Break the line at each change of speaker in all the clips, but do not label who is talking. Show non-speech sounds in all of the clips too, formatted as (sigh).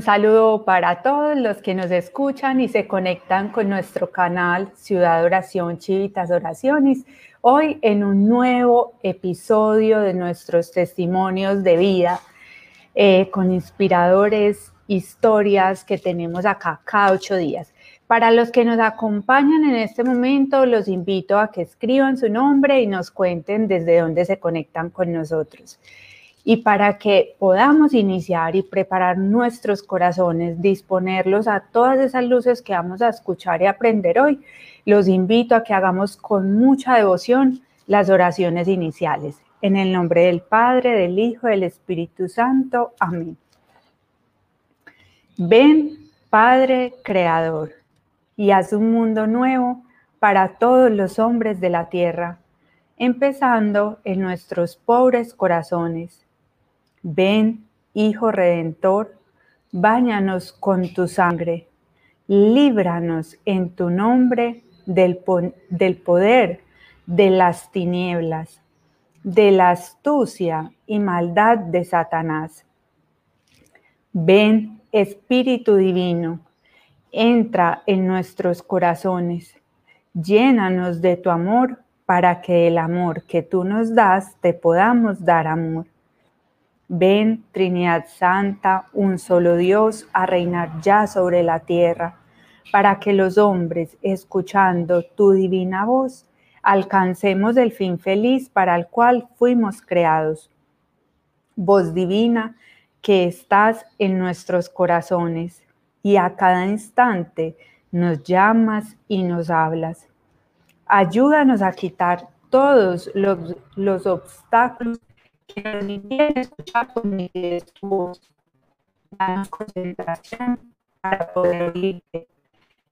Un saludo para todos los que nos escuchan y se conectan con nuestro canal Ciudad Oración Chivitas Oraciones. Hoy en un nuevo episodio de nuestros testimonios de vida eh, con inspiradores, historias que tenemos acá cada ocho días. Para los que nos acompañan en este momento, los invito a que escriban su nombre y nos cuenten desde dónde se conectan con nosotros. Y para que podamos iniciar y preparar nuestros corazones, disponerlos a todas esas luces que vamos a escuchar y aprender hoy, los invito a que hagamos con mucha devoción las oraciones iniciales. En el nombre del Padre, del Hijo, del Espíritu Santo. Amén. Ven, Padre Creador, y haz un mundo nuevo para todos los hombres de la tierra, empezando en nuestros pobres corazones Ven, Hijo Redentor, báñanos con tu sangre, líbranos en tu nombre del, poder de las tinieblas, de la astucia y maldad de Satanás. Ven, Espíritu Divino, entra en nuestros corazones, llénanos de tu amor para que el amor que tú nos das te podamos dar amor. Ven, Trinidad Santa, un solo Dios, a reinar ya sobre la tierra, para que los hombres, escuchando tu divina voz, alcancemos el fin feliz para el cual fuimos creados. Voz divina que estás en nuestros corazones y a cada instante nos llamas y nos hablas. Ayúdanos a quitar todos los, los obstáculos que impiden escuchar con nitidez tu voz. Danos concentración para poder oírte,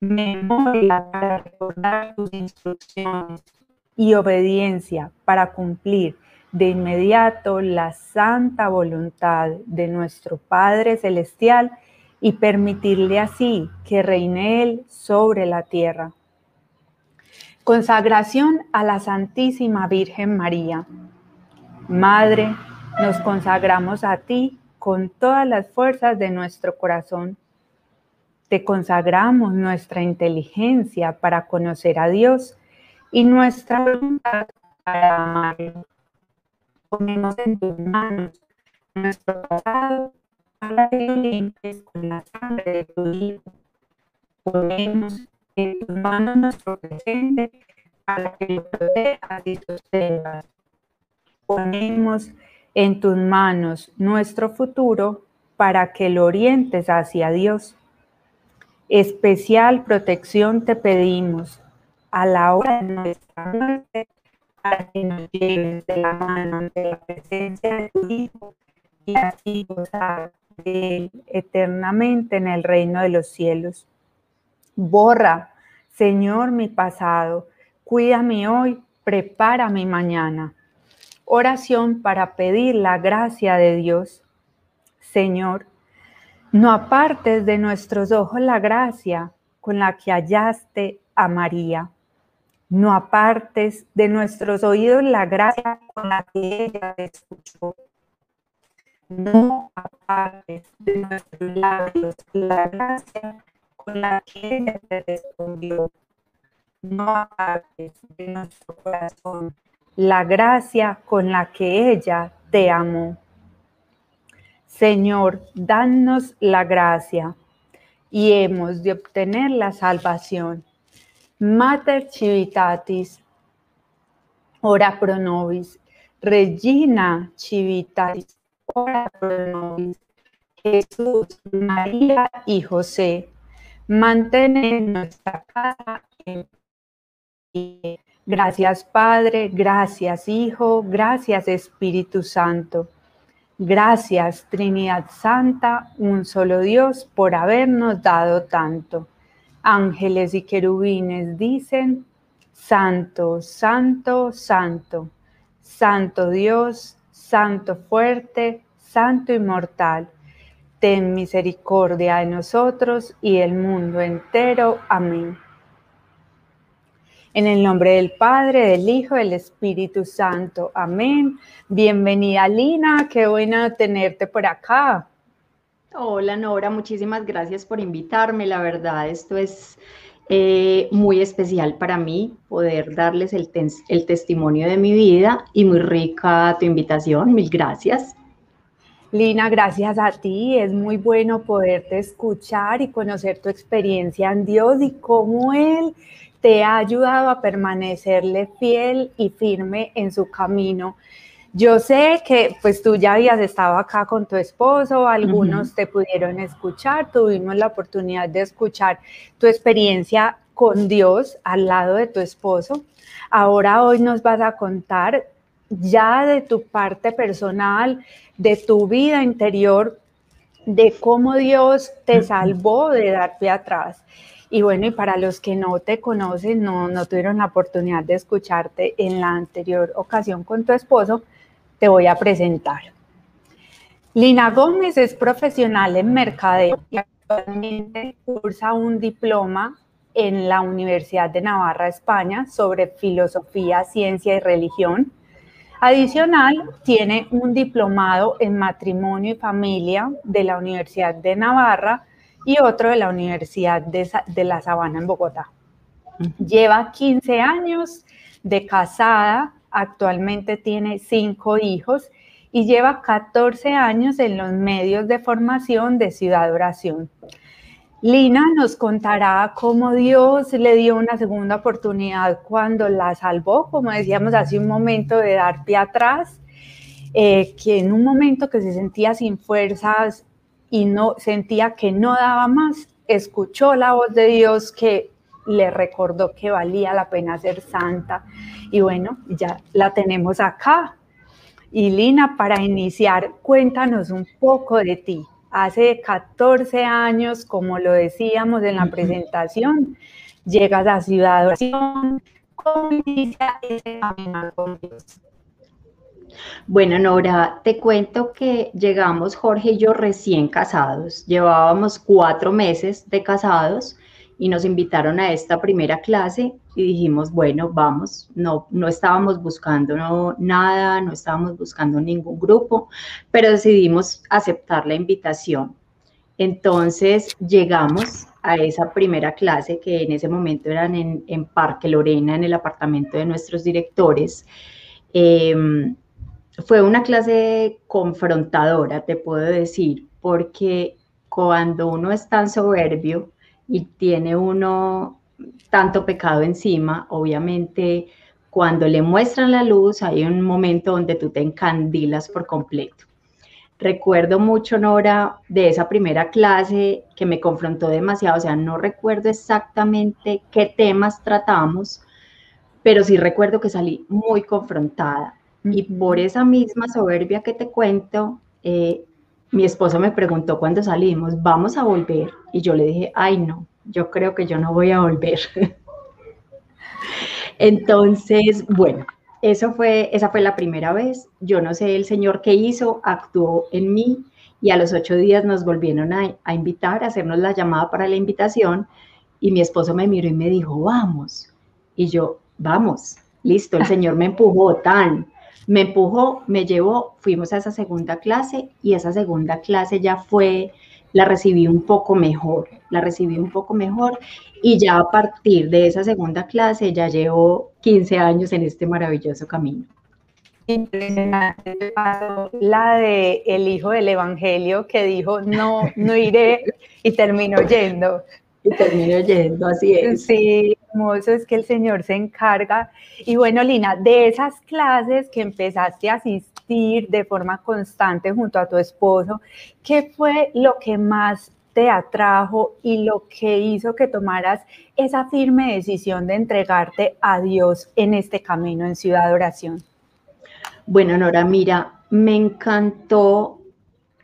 memoria para recordar tus instrucciones y obediencia para cumplir de inmediato la santa voluntad de nuestro Padre Celestial y permitirle así que reine Él sobre la tierra. Consagración a la Santísima Virgen María. Madre, nos consagramos a ti con todas las fuerzas de nuestro corazón. Te consagramos nuestra inteligencia para conocer a Dios y nuestra voluntad para amarlo. Ponemos en tus manos nuestro pasado para que lo limpies con la sangre de tu Hijo. Ponemos en tus manos nuestro presente para que lo protejas y sostengas ponemos en tus manos nuestro futuro para que lo orientes hacia Dios. Especial protección te pedimos a la hora de nuestra muerte para que nos lleves de la mano ante la presencia de tu Hijo y así gozar de Él eternamente en el reino de los cielos. Borra, Señor, mi pasado, cuídame hoy, prepara mi mañana. Oración para pedir la gracia de Dios. Señor, no apartes de nuestros ojos la gracia con la que hallaste a María. No apartes de nuestros oídos la gracia con la que ella te escuchó. No apartes de nuestros labios la gracia con la que ella te respondió. No apartes de nuestro corazón la gracia con la que ella te amó. Señor, danos la gracia y hemos de obtener la salvación. Mater Civitatis, ora pro nobis. Regina Civitatis, ora pro nobis. Jesús, María y José, mantén nuestra casa en pie Gracias Padre, gracias Hijo, gracias Espíritu Santo. Gracias Trinidad Santa, un solo Dios, por habernos dado tanto. Ángeles y querubines dicen, Santo, Santo, Santo, Santo Dios, Santo fuerte, Santo inmortal. Ten misericordia de nosotros y el mundo entero. Amén. En el nombre del Padre, del Hijo, del Espíritu Santo. Amén. Bienvenida, Lina. Qué buena tenerte por acá.
Hola Nora, muchísimas gracias por invitarme. La verdad, esto es eh, muy especial para mí poder darles el, el testimonio de mi vida y muy rica tu invitación. Mil gracias.
Lina, gracias a ti. Es muy bueno poderte escuchar y conocer tu experiencia en Dios y cómo Él te ha ayudado a permanecerle fiel y firme en su camino. Yo sé que pues tú ya habías estado acá con tu esposo, algunos te pudieron escuchar, tuvimos la oportunidad de escuchar tu experiencia con Dios al lado de tu esposo. Ahora hoy nos vas a contar ya de tu parte personal, de tu vida interior, de cómo Dios te salvó de dar pie atrás. Y bueno, y para los que no te conocen, no, no tuvieron la oportunidad de escucharte en la anterior ocasión con tu esposo, te voy a presentar. Lina Gómez es profesional en mercadeo y actualmente cursa un diploma en la Universidad de Navarra, España, sobre filosofía, ciencia y religión Adicional, tiene un diplomado en matrimonio y familia de la Universidad de Navarra y otro de la Universidad de, La Sabana en Bogotá. Lleva 15 años de casada, actualmente tiene cinco hijos y lleva 14 años en los medios de formación de Ciudad Oración. Lina nos contará cómo Dios le dio una segunda oportunidad cuando la salvó, como decíamos hace un momento, de dar pie atrás, eh, que en un momento que se sentía sin fuerzas y no sentía que no daba más, escuchó la voz de Dios que le recordó que valía la pena ser santa. Y bueno, ya la tenemos acá. Y Lina, para iniciar, cuéntanos un poco de ti hace 14 años, como lo decíamos en la presentación, llegas a Ciudad Oración. ¿Cómo inicia ese camino con Dios?
Bueno, Nora, te cuento que llegamos Jorge y yo recién casados. Llevábamos cuatro meses de casados y nos invitaron a esta primera clase y dijimos, bueno, vamos, no, no estábamos buscando nada, no estábamos buscando ningún grupo, pero decidimos aceptar la invitación. Entonces llegamos a esa primera clase que en ese momento eran en, Parque Lorena, en el apartamento de nuestros directores. Em, fue una clase confrontadora, te puedo decir, porque cuando uno es tan soberbio, y tiene uno tanto pecado encima, obviamente cuando le muestran la luz hay un momento donde tú te encandilas por completo. Recuerdo mucho, Nora, de esa primera clase que me confrontó demasiado, o sea, no recuerdo exactamente qué temas tratamos, pero sí recuerdo que salí muy confrontada. Y por esa misma soberbia que te cuento, eh, mi esposo me preguntó cuando salimos, ¿vamos a volver? Y yo le dije, ay no, yo creo que yo no voy a volver. (laughs) Entonces, bueno, eso fue, esa fue la primera vez. Yo no sé el Señor qué hizo, actuó en mí y a los ocho días nos volvieron a, a invitar, a hacernos la llamada para la invitación y mi esposo me miró y me dijo, vamos. Y yo, vamos, listo, el Señor me empujó tan me empujó, me llevó, fuimos a esa segunda clase y esa segunda clase ya fue, la recibí un poco mejor, la recibí un poco mejor y ya a partir de esa segunda clase ya llevo 15 años en este maravilloso camino.
Impresionante la de el hijo del evangelio que dijo no, no iré y terminó yendo.
Y terminó yendo, así es.
Sí, hermoso es que el Señor se encarga. Y bueno, Lina, de esas clases que empezaste a asistir de forma constante junto a tu esposo, ¿qué fue lo que más te atrajo y lo que hizo que tomaras esa firme decisión de entregarte a Dios en este camino en Ciudad Oración?
Bueno, Nora, mira, me encantó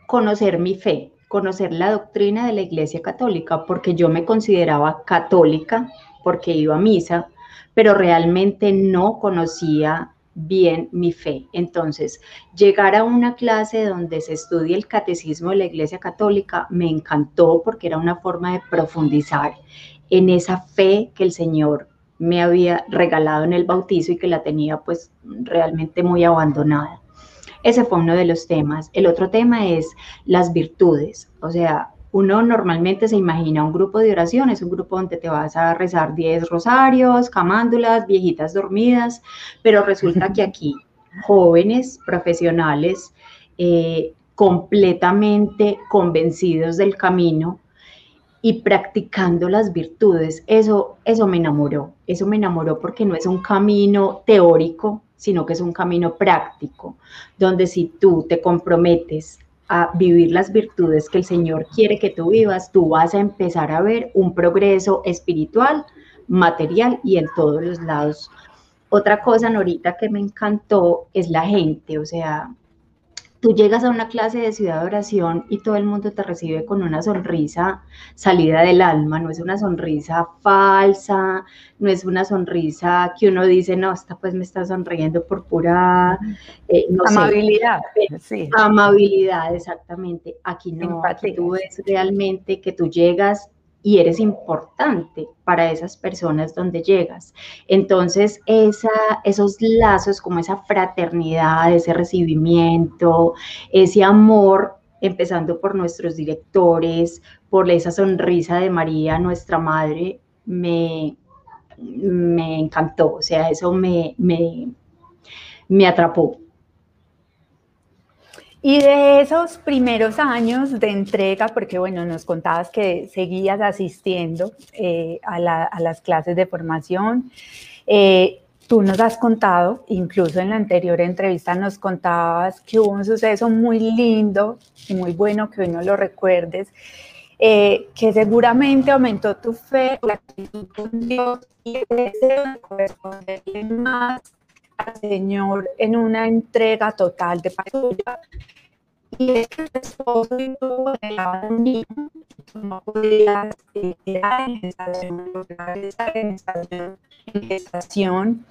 conocer mi fe, conocer la doctrina de la Iglesia Católica, porque yo me consideraba católica, porque iba a misa, pero realmente no conocía bien mi fe. Entonces, llegar a una clase donde se estudia el catecismo de la Iglesia Católica me encantó porque era una forma de profundizar en esa fe que el Señor me había regalado en el bautizo y que la tenía pues realmente muy abandonada. Ese fue uno de los temas. El otro tema es las virtudes, o sea, uno normalmente se imagina un grupo de oración, es un grupo donde te vas a rezar 10 rosarios, camándulas, viejitas dormidas, pero resulta que aquí (laughs) jóvenes, profesionales, eh, completamente convencidos del camino y practicando las virtudes, eso, eso me enamoró, eso me enamoró porque no es un camino teórico, sino que es un camino práctico, donde si tú te comprometes a vivir las virtudes que el Señor quiere que tú vivas, tú vas a empezar a ver un progreso espiritual, material y en todos los lados. Otra cosa, Norita, que me encantó es la gente, o sea, tú llegas a una clase de ciudad de oración y todo el mundo te recibe con una sonrisa salida del alma, no es una sonrisa falsa, no es una sonrisa que uno dice, no, esta pues me está sonriendo por pura
eh, amabilidad.
sí. Amabilidad, exactamente. Aquí no, aquí tú ves realmente que tú llegas y eres importante para esas personas donde llegas. Entonces, esa, esos lazos como esa fraternidad, ese recibimiento, ese amor, empezando por nuestros directores, por esa sonrisa de María, nuestra madre, me, me encantó, o sea, eso me, me, me atrapó.
Y de esos primeros años de entrega, porque bueno, nos contabas que seguías asistiendo eh, a, las clases de formación, eh, tú nos has contado, incluso en la anterior entrevista nos contabas que hubo un suceso muy lindo y muy bueno que hoy no lo recuerdes, eh, que seguramente aumentó tu fe, la actitud con Dios y el deseo de corresponderle más Señor en una entrega total de paz y es que el esposo no podías quedar en gestación, gestación.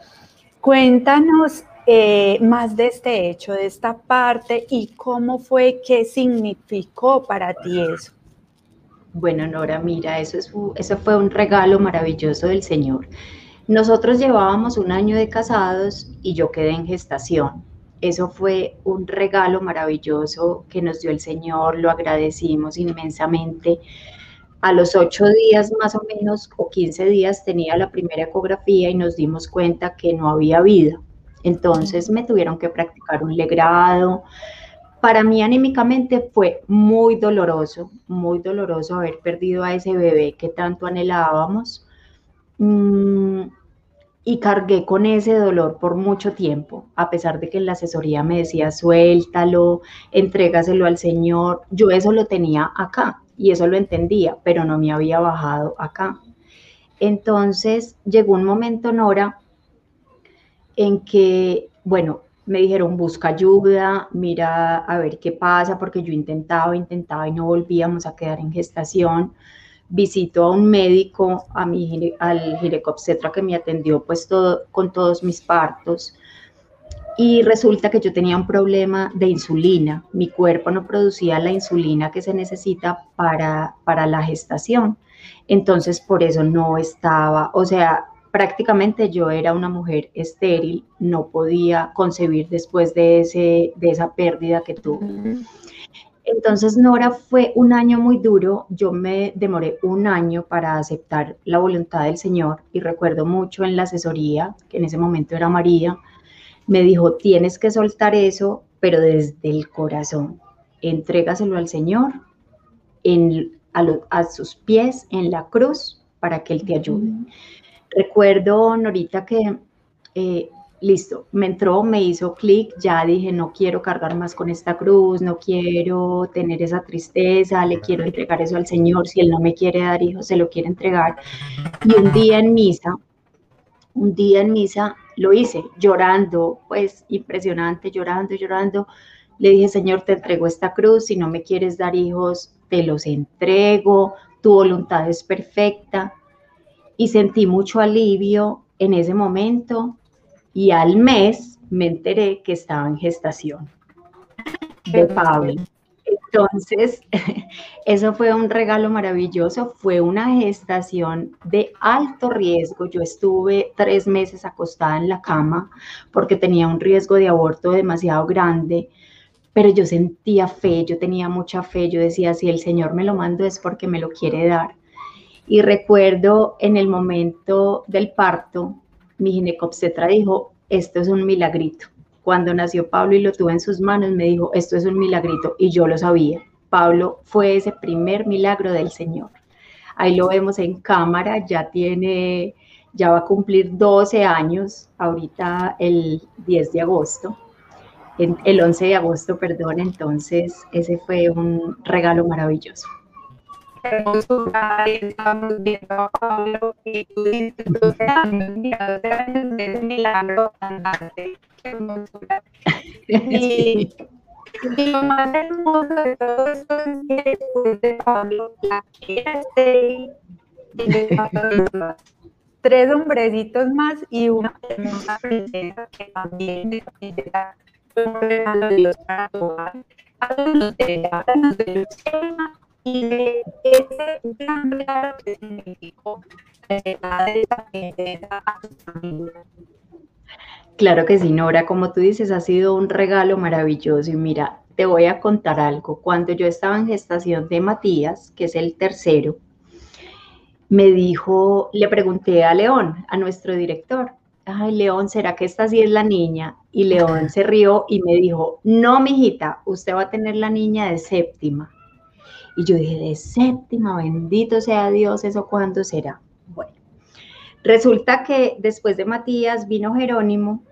Cuéntanos eh, más de este hecho, de esta parte y cómo fue, qué significó para ti eso.
Bueno, Nora, mira, eso, es, eso fue un regalo maravilloso del Señor. Nosotros llevábamos un año de casados y yo quedé en gestación. Eso fue un regalo maravilloso que nos dio el Señor, lo agradecimos inmensamente. A los ocho días más o menos o quince días tenía la primera ecografía y nos dimos cuenta que no había vida. Entonces me tuvieron que practicar un legrado. Para mí anímicamente fue muy doloroso, muy doloroso haber perdido a ese bebé que tanto anhelábamos. Mm, y cargué con ese dolor por mucho tiempo, a pesar de que la asesoría me decía, suéltalo, entrégaselo al Señor. Yo eso lo tenía acá y eso lo entendía, pero no me había bajado acá. Entonces llegó un momento, Nora, en que, bueno, me dijeron, busca ayuda, mira a ver qué pasa, porque yo intentaba, intentaba y no volvíamos a quedar en gestación visito a un médico, a mi, al ginecobstetra que me atendió pues todo, con todos mis partos y resulta que yo tenía un problema de insulina. Mi cuerpo no producía la insulina que se necesita para, para la gestación. Entonces por eso no estaba, o sea, prácticamente yo era una mujer estéril, no podía concebir después de, ese, de esa pérdida que tuve. Entonces, Nora, fue un año muy duro. Yo me demoré un año para aceptar la voluntad del Señor y recuerdo mucho en la asesoría, que en ese momento era María, me dijo, tienes que soltar eso, pero desde el corazón. Entrégaselo al Señor en, a, sus pies en la cruz para que Él te ayude. Recuerdo, Norita, que eh, listo, me entró, me hizo clic, ya dije, no quiero cargar más con esta cruz, no quiero tener esa tristeza, le quiero entregar eso al Señor, si Él no me quiere dar hijos, se lo quiere entregar. Y un día en misa, un día en misa lo hice, llorando, pues impresionante, llorando, llorando. Le dije, Señor, te entrego esta cruz, si no me quieres dar hijos, te los entrego, tu voluntad es perfecta. Y sentí mucho alivio en ese momento y al mes me enteré que estaba en gestación de Pablo. Entonces, (laughs) Eso fue un regalo maravilloso, fue una gestación de alto riesgo. Yo estuve tres meses acostada en la cama porque tenía un riesgo de aborto demasiado grande, pero yo sentía fe, yo tenía mucha fe, yo decía, si el Señor me lo mandó es porque me lo quiere dar. Y recuerdo en el momento del parto, mi ginecobstetra dijo, esto es un milagrito. Cuando nació Pablo y lo tuve en sus manos, me dijo, esto es un milagrito, y yo lo sabía. Pablo fue ese primer milagro del Señor. Ahí lo vemos en cámara, ya tiene, ya va a cumplir 12 años, ahorita el 10 de agosto, el 11 de agosto, perdón, entonces ese fue un regalo maravilloso
hermosura, estamos viendo a Pablo y tú dices 12 años, mira, 12 años de milagro andante, qué hermosura. Y, y, lo más hermoso de todo esto es que después de Pablo, la esté tres hombrecitos más y una hermosa princesa que también es princesa un regalo de Dios para de ella, háblanos de Luciana y de ese gran significó esa a su familia.
Claro que sí, Nora, como tú dices, ha sido un regalo maravilloso y mira, te voy a contar algo. Cuando yo estaba en gestación de Matías, que es el tercero, me dijo, le pregunté a León, a nuestro director, ay, León, ¿será que esta sí es la niña? Y León se rió y me dijo, no, mijita, usted va a tener la niña de séptima. Y yo dije, de séptima, bendito sea Dios, ¿eso cuándo será? Bueno, resulta que después de Matías vino Jerónimo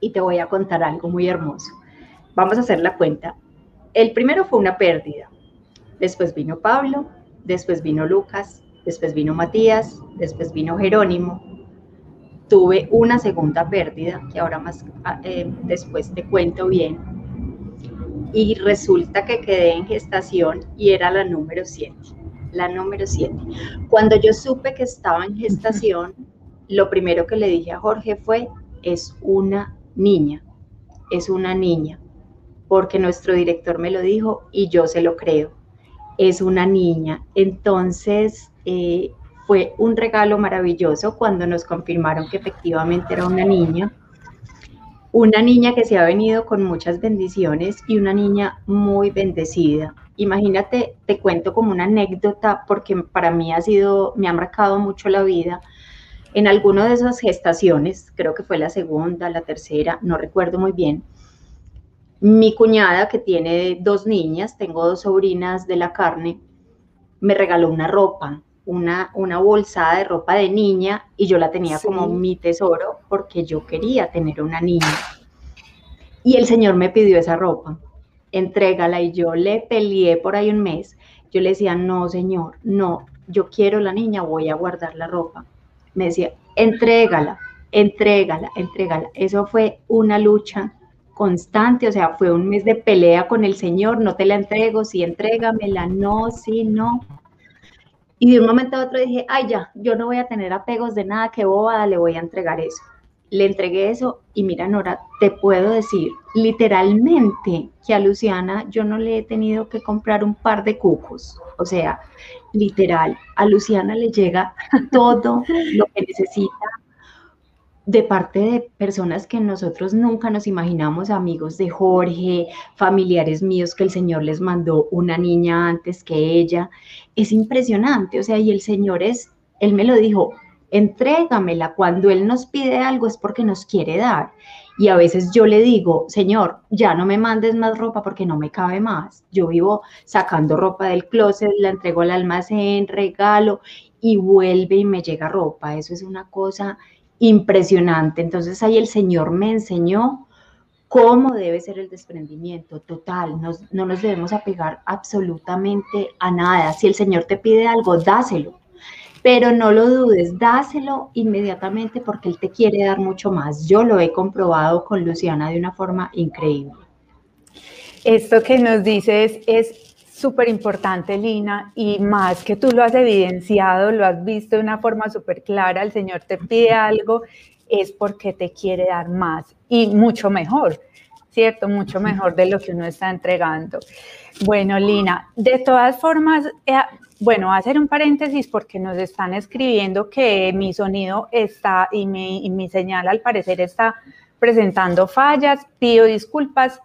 y te voy a contar algo muy hermoso. Vamos a hacer la cuenta. El primero fue una pérdida, después vino Pablo, después vino Lucas, después vino Matías, después vino Jerónimo. Tuve una segunda pérdida, que ahora más ah, eh, después te cuento bien, y resulta que quedé en gestación y era la número 7, la número 7. Cuando yo supe que estaba en gestación, lo primero que le dije a Jorge fue, es una niña, es una niña, porque nuestro director me lo dijo y yo se lo creo, es una niña. Entonces, eh, fue un regalo maravilloso cuando nos confirmaron que efectivamente era una niña una niña que se ha venido con muchas bendiciones y una niña muy bendecida. Imagínate, te cuento como una anécdota porque para mí ha sido, me ha marcado mucho la vida. En alguna de esas gestaciones, creo que fue la segunda, la tercera, no recuerdo muy bien, mi cuñada que tiene dos niñas, tengo dos sobrinas de la carne, me regaló una ropa una, una bolsada de ropa de niña y yo la tenía como mi tesoro porque yo quería tener una niña. Y el Señor me pidió esa ropa, entrégala y yo le peleé por ahí un mes. Yo le decía, no, Señor, no, yo quiero la niña, voy a guardar la ropa. Me decía, entrégala, entrégala, entrégala. Eso fue una lucha constante, o sea, fue un mes de pelea con el Señor, no te la entrego, sí, entrégamela, no, sí, no. Y de un momento a otro dije, ay, ya, yo no voy a tener apegos de nada, qué bobada, le voy a entregar eso. Le entregué eso y mira, Nora, te puedo decir literalmente que a Luciana yo no le he tenido que comprar un par de cucos. O sea, literal, a Luciana le llega (laughs) todo lo que necesita de parte de personas que nosotros nunca nos imaginamos, amigos de Jorge, familiares míos que el Señor les mandó una niña antes que ella. Es impresionante, o sea, y el Señor es, Él me lo dijo, entrégamela, cuando Él nos pide algo es porque nos quiere dar. Y a veces yo le digo, Señor, ya no me mandes más ropa porque no me cabe más. Yo vivo sacando ropa del closet, la entrego al almacén, regalo y vuelve y me llega ropa. Eso es una cosa impresionante. Entonces ahí el Señor me enseñó cómo debe ser el desprendimiento total. no nos debemos apegar absolutamente a nada. Si el Señor te pide algo, dáselo. Pero no lo dudes, dáselo inmediatamente porque Él te quiere dar mucho más. Yo lo he comprobado con Luciana de una forma increíble.
Esto que nos dices es súper importante, Lina, y más que tú lo has evidenciado, lo has visto de una forma súper clara, el Señor te pide algo, es porque te quiere dar más y mucho mejor. ¿cierto? Mucho mejor de lo que uno está entregando. Bueno, Lina, de todas formas, eh, bueno, voy a hacer un paréntesis porque nos están escribiendo que mi sonido está y mi, y mi señal al parecer está presentando fallas. Pido disculpas.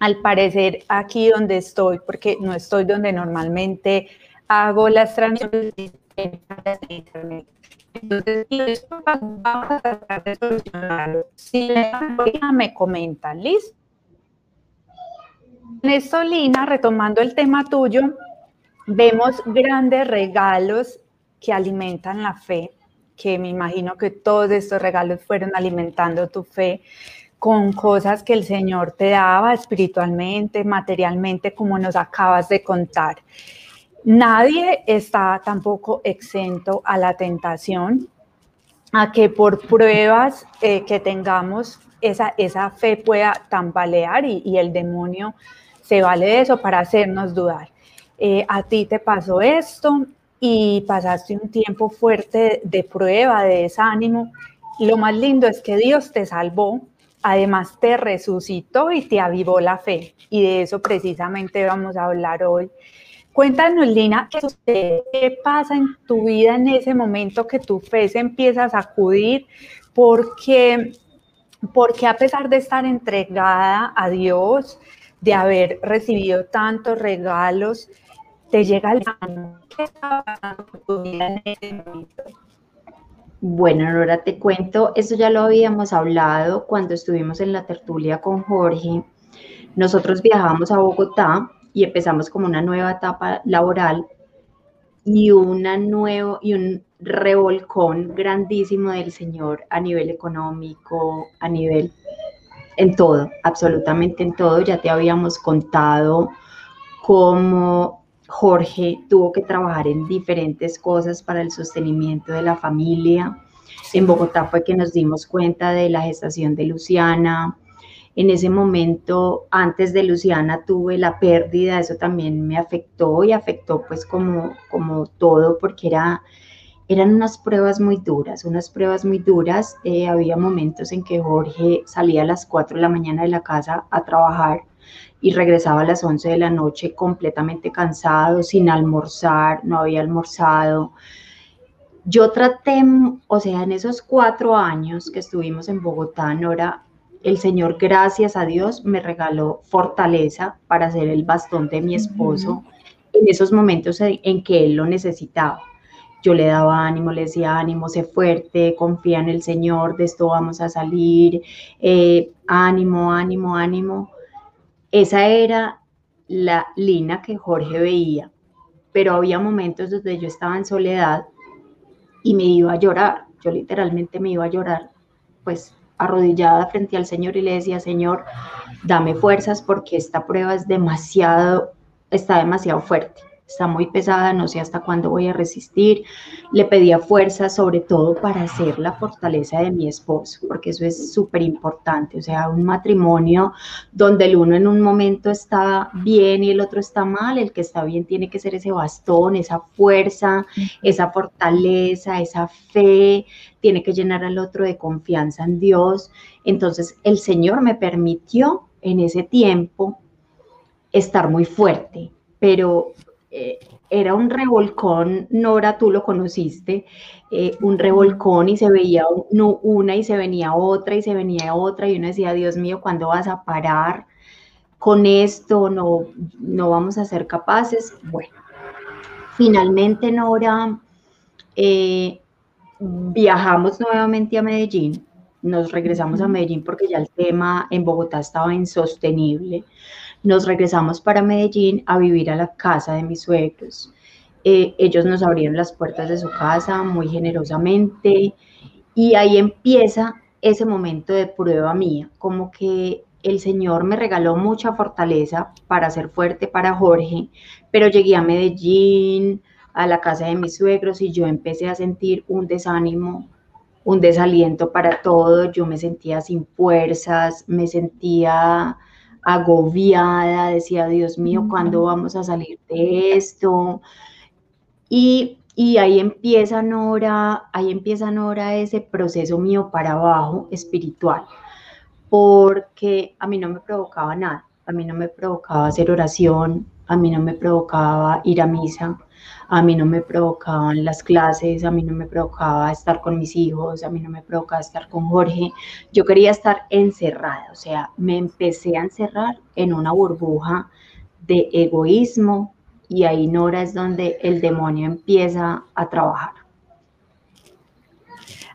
Al parecer aquí donde estoy, porque no estoy donde normalmente hago las transmisiones entonces, vamos a tratar de solucionarlo. Si me comentan, ¿listo? En esto, Lina, retomando el tema tuyo, vemos grandes regalos que alimentan la fe, que me imagino que todos estos regalos fueron alimentando tu fe con cosas que el Señor te daba espiritualmente, materialmente, como nos acabas de contar. Nadie está tampoco exento a la tentación, a que por pruebas eh, que tengamos esa, esa fe pueda tambalear y, el demonio se vale de eso para hacernos dudar. Eh, a ti te pasó esto y pasaste un tiempo fuerte de prueba, de desánimo. Lo más lindo es que Dios te salvó, además te resucitó y te avivó la fe. Y de eso precisamente vamos a hablar hoy. Cuéntanos, Lina, ¿qué pasa en tu vida en ese momento que tu fe se empieza a sacudir? Porque, porque a pesar de estar entregada a Dios, de haber recibido tantos regalos, te llega el ¿Qué en tu vida en ese momento?
Bueno, ahora te cuento, eso ya lo habíamos hablado cuando estuvimos en la tertulia con Jorge. Nosotros viajamos a Bogotá y empezamos como una nueva etapa laboral y, una nuevo, y un revolcón grandísimo del Señor a nivel económico, a nivel en todo, absolutamente en todo. Ya te habíamos contado cómo Jorge tuvo que trabajar en diferentes cosas para el sostenimiento de la familia. En Bogotá fue que nos dimos cuenta de la gestación de Luciana, en ese momento, antes de Luciana, tuve la pérdida, eso también me afectó y afectó pues como, como todo, porque era, eran unas pruebas muy duras, unas pruebas muy duras. Eh, había momentos en que Jorge salía a las 4 de la mañana de la casa a trabajar y regresaba a las 11 de la noche completamente cansado, sin almorzar, no había almorzado. Yo traté, o sea, en esos cuatro años que estuvimos en Bogotá, Nora, el Señor, gracias a Dios, me regaló fortaleza para ser el bastón de mi esposo en esos momentos en que él lo necesitaba. Yo le daba ánimo, le decía ánimo, sé fuerte, confía en el Señor, de esto vamos a salir, eh, ánimo, ánimo, ánimo. Esa era la lina que Jorge veía, pero había momentos donde yo estaba en soledad y me iba a llorar, yo literalmente me iba a llorar, pues arrodillada frente al Señor y le decía, Señor, dame fuerzas porque esta prueba es demasiado, está demasiado fuerte está muy pesada, no sé hasta cuándo voy a resistir. Le pedía fuerza sobre todo para ser la fortaleza de mi esposo, porque eso es súper importante, o sea, un matrimonio donde el uno en un momento está bien y el otro está mal, el que está bien tiene que ser ese bastón, esa fuerza, esa fortaleza, esa fe, tiene que llenar al otro de confianza en Dios. Entonces el Señor me permitió en ese tiempo estar muy fuerte, pero eh, era un revolcón, Nora, tú lo conociste, eh, un revolcón y se veía una y se venía otra y se venía otra y uno decía, Dios mío, ¿cuándo vas a parar con esto? No, no vamos a ser capaces. Bueno, finalmente, Nora, eh, viajamos nuevamente a Medellín, nos regresamos a Medellín porque ya el tema en Bogotá estaba insostenible nos regresamos para Medellín a vivir a la casa de mis suegros. Eh, ellos nos abrieron las puertas de su casa muy generosamente y ahí empieza ese momento de prueba mía, como que el Señor me regaló mucha fortaleza para ser fuerte para Jorge, pero llegué a Medellín, a la casa de mis suegros y yo empecé a sentir un desánimo, un desaliento para todo, yo me sentía sin fuerzas, me sentía agobiada, decía, Dios mío, ¿cuándo vamos a salir de esto? Y, ahí empieza Nora, ahí empieza Nora ese proceso mío para abajo espiritual, porque a mí no me provocaba nada, a mí no me provocaba hacer oración, a mí no me provocaba ir a misa, a mí no me provocaban las clases, a mí no me provocaba estar con mis hijos, a mí no me provocaba estar con Jorge. Yo quería estar encerrada, o sea, me empecé a encerrar en una burbuja de egoísmo y ahí Nora es donde el demonio empieza a trabajar.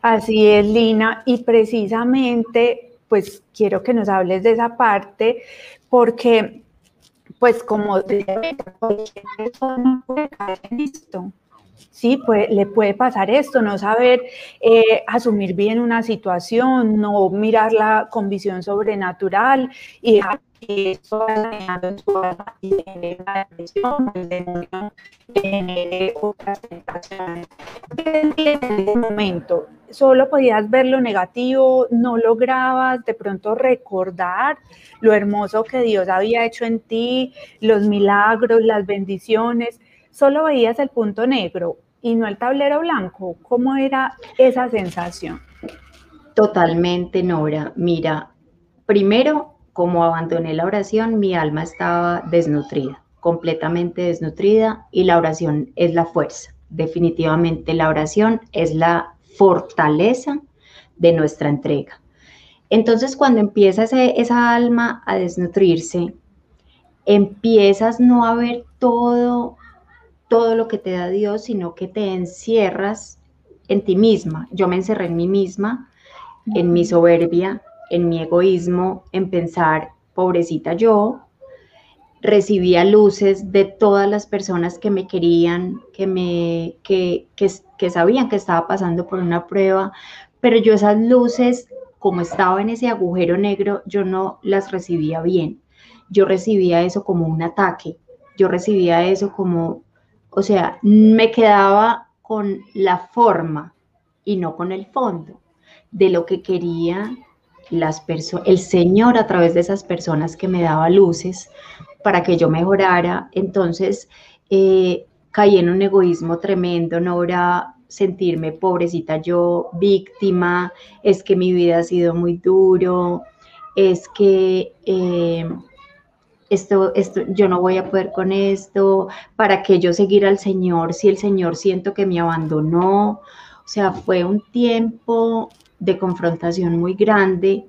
Así es, Lina, y precisamente, pues quiero que nos hables de esa parte, porque pues como persona puede caer en esto. Sí, pues, le puede pasar esto, no saber eh, asumir bien una situación, no mirarla con visión sobrenatural y dejar que esto vaya en su alma y depresión, otras tentaciones. En ese momento, solo podías ver lo negativo, no lograbas de pronto recordar lo hermoso que Dios había hecho en ti, los milagros, las bendiciones, solo veías el punto negro y no el tablero blanco. ¿Cómo era esa sensación?
Totalmente, Nora. Mira, primero, como abandoné la oración, mi alma estaba desnutrida, completamente desnutrida y la oración es la fuerza. Definitivamente la oración es la fortaleza de nuestra entrega. Entonces, cuando empieza esa alma a desnutrirse, empiezas no a ver todo, todo lo que te da Dios, sino que te encierras en ti misma. Yo me encerré en mí misma, en mi soberbia, en mi egoísmo, en pensar, pobrecita yo, recibía luces de todas las personas que me querían, que me que, que, sabían que estaba pasando por una prueba, pero yo esas luces, como estaba en ese agujero negro, yo no las recibía bien. Yo recibía eso como un ataque. Yo recibía eso como, o sea, me quedaba con la forma y no con el fondo de lo que quería las personas, el Señor a través de esas personas que me daba luces, para que yo mejorara. Entonces, eh, caí en un egoísmo tremendo, no era sentirme pobrecita yo, víctima, es que mi vida ha sido muy duro, es que eh, esto, esto, yo no voy a poder con esto, para que yo seguir al Señor si el Señor siento que me abandonó. O sea, fue un tiempo de confrontación muy grande,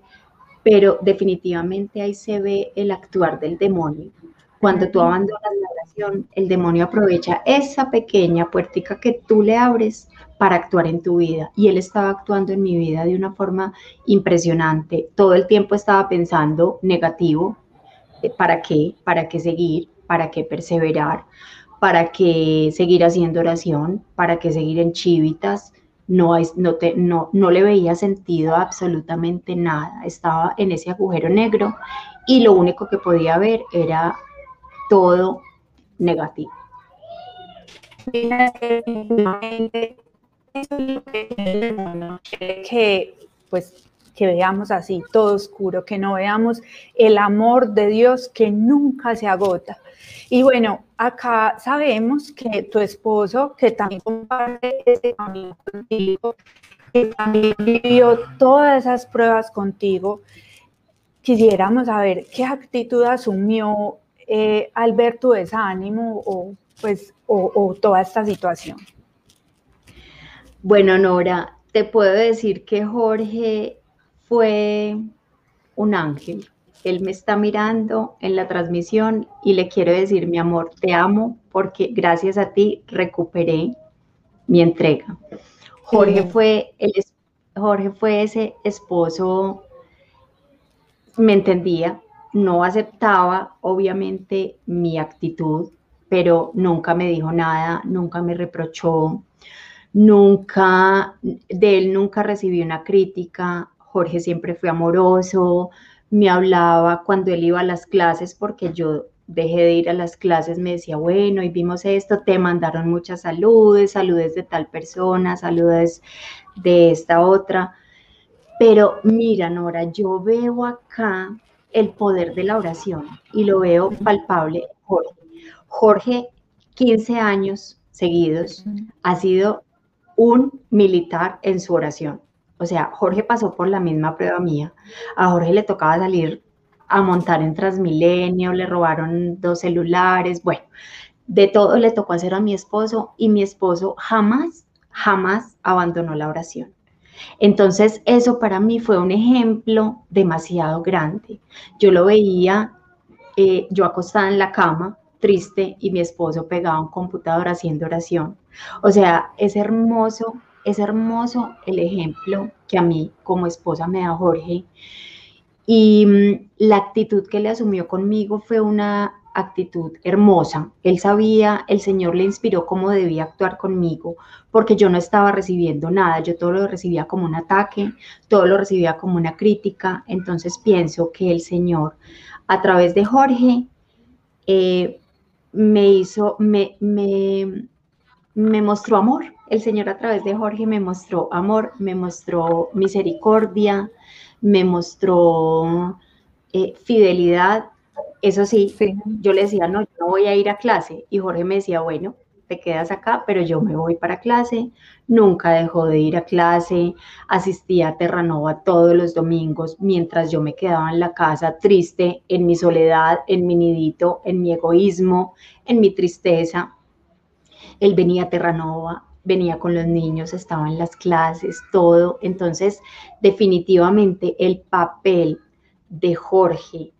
pero definitivamente ahí se ve el actuar del demonio. Cuando tú abandonas la oración, el demonio aprovecha esa pequeña puertica que tú le abres para actuar en tu vida. Y él estaba actuando en mi vida de una forma impresionante. Todo el tiempo estaba pensando negativo. Eh, ¿Para qué? ¿Para qué seguir? ¿Para qué perseverar? ¿Para qué seguir haciendo oración? ¿Para qué seguir en chivitas? No, no, no, no le veía sentido absolutamente nada. Estaba en ese agujero negro y lo único que podía ver era todo negativo.
que pues que veamos así todo oscuro, que no veamos el amor de Dios que nunca se agota. Y bueno, acá sabemos que tu esposo, que también comparte ese camino contigo, que también vivió todas esas pruebas contigo, quisiéramos saber qué actitud asumió eh, al ver tu desánimo o, pues, o, toda esta situación?
Bueno, Nora, te puedo decir que Jorge fue un ángel. Él me está mirando en la transmisión y le quiero decir, mi amor, te amo porque gracias a ti recuperé mi entrega. Jorge fue el Jorge fue ese esposo, me entendía, no aceptaba obviamente mi actitud, pero nunca me dijo nada, nunca me reprochó, nunca, de él nunca recibí una crítica, Jorge siempre fue amoroso, me hablaba cuando él iba a las clases porque yo dejé de ir a las clases, me decía, bueno, y vimos esto, te mandaron muchas saludes, saludes de tal persona, saludes de esta otra. Pero mira, Nora, yo veo acá el poder de la oración y lo veo palpable. Jorge, Jorge 15 años seguidos, ha sido un militar en su oración. O sea, Jorge pasó por la misma prueba mía. A Jorge le tocaba salir a montar en Transmilenio, le robaron dos celulares, bueno, de todo le tocó hacer a mi esposo y mi esposo jamás, jamás abandonó la oración. Entonces, eso para mí fue un ejemplo demasiado grande. Yo lo veía, eh, yo acostada en la cama, triste, y mi esposo pegado a un computador haciendo oración. O sea, es hermoso, es hermoso el ejemplo que a mí como esposa me da Jorge. Y mm, la actitud que le asumió conmigo fue una actitud hermosa. Él sabía, el Señor le inspiró cómo debía actuar conmigo, porque yo no estaba recibiendo nada, yo todo lo recibía como un ataque, todo lo recibía como una crítica. Entonces pienso que el Señor, a través de Jorge, eh, me hizo, me, me, me mostró amor. El Señor a través de Jorge me mostró amor, me mostró misericordia, me mostró eh, fidelidad eso sí, yo le decía, no, yo no voy a ir a clase. Y Jorge me decía, bueno, te quedas acá, pero yo me voy para clase. Nunca dejó de ir a clase, asistía a Terranova todos los domingos, mientras yo me quedaba en la casa triste, en mi soledad, en mi nidito, en mi egoísmo, en mi tristeza. Él venía a Terranova, venía con los niños, estaba en las clases, todo. Entonces, definitivamente el papel de Jorge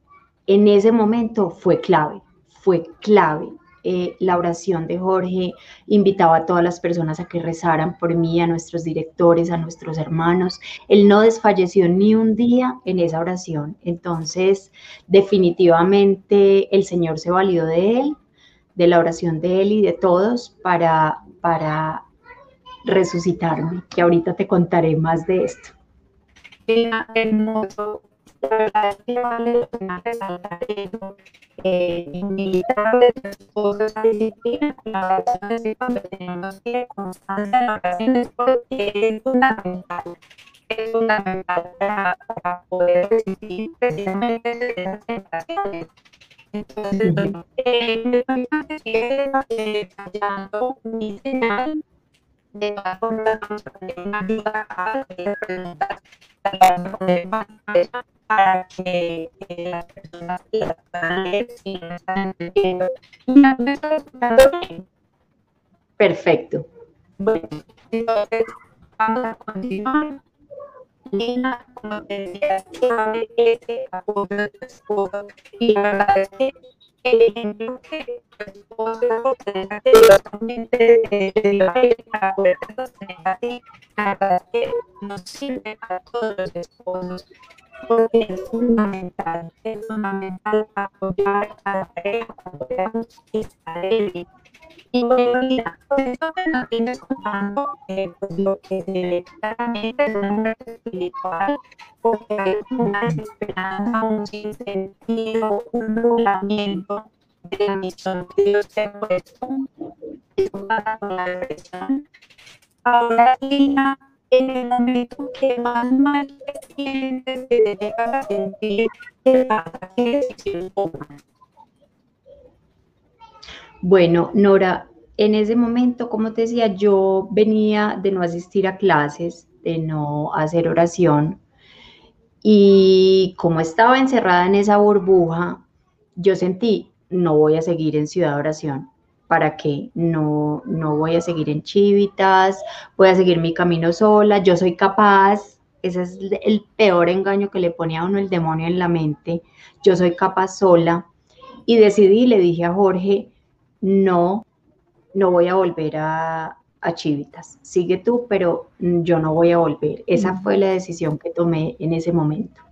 en ese momento fue clave, fue clave. Eh, la oración de Jorge invitaba a todas las personas a que rezaran por mí, a nuestros directores, a nuestros hermanos. Él no desfalleció ni un día en esa oración. Entonces, definitivamente el Señor se valió de él, de la oración de él y de todos para, para resucitarme, que ahorita te contaré más de esto.
Hermoso la verdad es que vale la pena resaltar eso. Eh, invitar de su esposo esa disciplina, la oración es cuando tenemos que constancia en oraciones porque es fundamental. Es fundamental para, para poder resistir precisamente esas tentaciones. Entonces, eh, me parece que eh, fallando mi señal, de todas formas, vamos a tener una ayuda a las preguntas para que eh, las personas las puedan leer si no están entendiendo. Y me estoy escuchando bien.
Perfecto.
Bueno, entonces vamos a continuar. Lina, como te decía, sabe ese apoyo de tu esposo y la verdad es que el ejemplo que tu esposo te dio para poder sostener a ti, la verdad que nos sirve a todos los esposos porque es fundamental, es fundamental apoyar a la pareja cuando veamos que está débil. Y bueno, mira, que nos tienes contando eh, pues lo que se claramente es una muerte espiritual, porque hay una desesperanza, un sinsentido, un nublamiento de la misión que Dios te ha puesto. Eso pasa con la depresión. Ahora, Lina, en el momento que más mal te sientes, que te llegas a sentir, ¿qué pasa? ¿Qué decisión tomas?
Bueno, Nora, en ese momento, como te decía, yo venía de no asistir a clases, de no hacer oración, y como estaba encerrada en esa burbuja, yo sentí, no voy a seguir en Ciudad Oración. Para que no, no voy a seguir en chivitas, voy a seguir mi camino sola, yo soy capaz, ese es el peor engaño que le pone a uno el demonio en la mente, yo soy capaz sola, y decidí, le dije a Jorge, no, no voy a volver a, a Chivitas, sigue tú, pero yo no voy a volver. Esa fue la decisión que tomé en ese momento.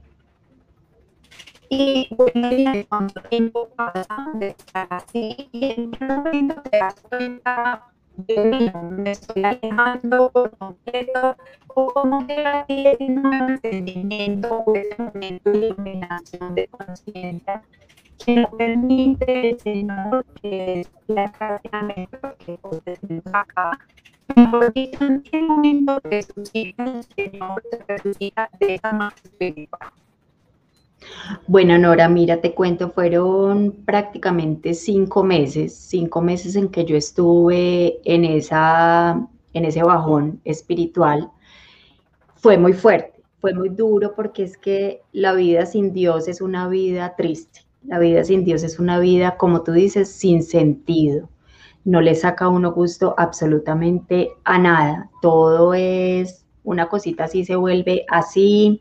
Y bueno, ¿y cuánto tiempo pasa de estar así? Y en qué momento te das cuenta de me estoy alejando por completo, o te va a un entendimiento o ese momento de iluminación de conciencia que nos permite, Señor, que la gracia que poseemos acá, mejor dicho, en qué momento resucita Señor, se resucita de esa más espiritual.
Bueno, Nora, mira, te cuento, fueron prácticamente cinco meses, cinco meses en que yo estuve en, esa, en ese bajón espiritual. fue muy fuerte, fue muy duro porque es que la vida sin Dios es una vida triste. La vida sin Dios es una vida, como tú dices, sin sentido. No le saca a uno gusto absolutamente a nada. Todo es una cosita así, se vuelve así.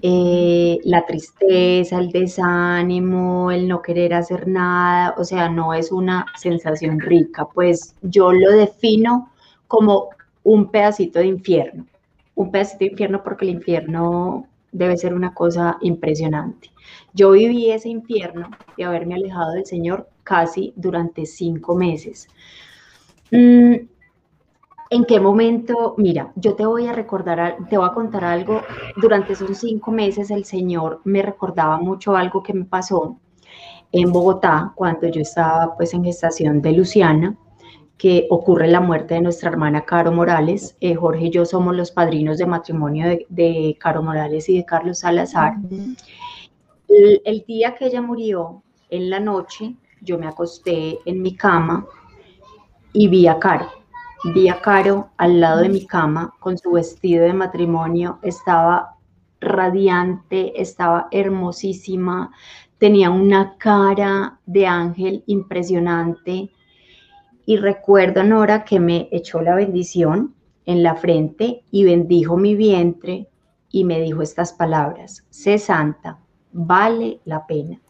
Eh, la tristeza, el desánimo, el no querer hacer nada, o sea, no es una sensación rica, pues yo lo defino como un pedacito de infierno, un pedacito de infierno porque el infierno debe ser una cosa impresionante. Yo viví ese infierno de haberme alejado del Señor casi durante cinco meses. Mm, ¿En qué momento? Mira, yo te voy a recordar, te voy a contar algo. Durante esos cinco meses el Señor me recordaba mucho algo que me pasó en Bogotá cuando yo estaba pues en gestación de Luciana, que ocurre la muerte de nuestra hermana Caro Morales. Eh, Jorge y yo somos los padrinos de matrimonio de, Caro Morales y de Carlos Salazar. el, el día que ella murió, en la noche, yo me acosté en mi cama y vi a Caro Vi a Caro al lado de mi cama con su vestido de matrimonio, estaba radiante, estaba hermosísima, tenía una cara de ángel impresionante. Y recuerdo, Nora, que me echó la bendición en la frente y bendijo mi vientre y me dijo estas palabras, sé santa, vale la pena.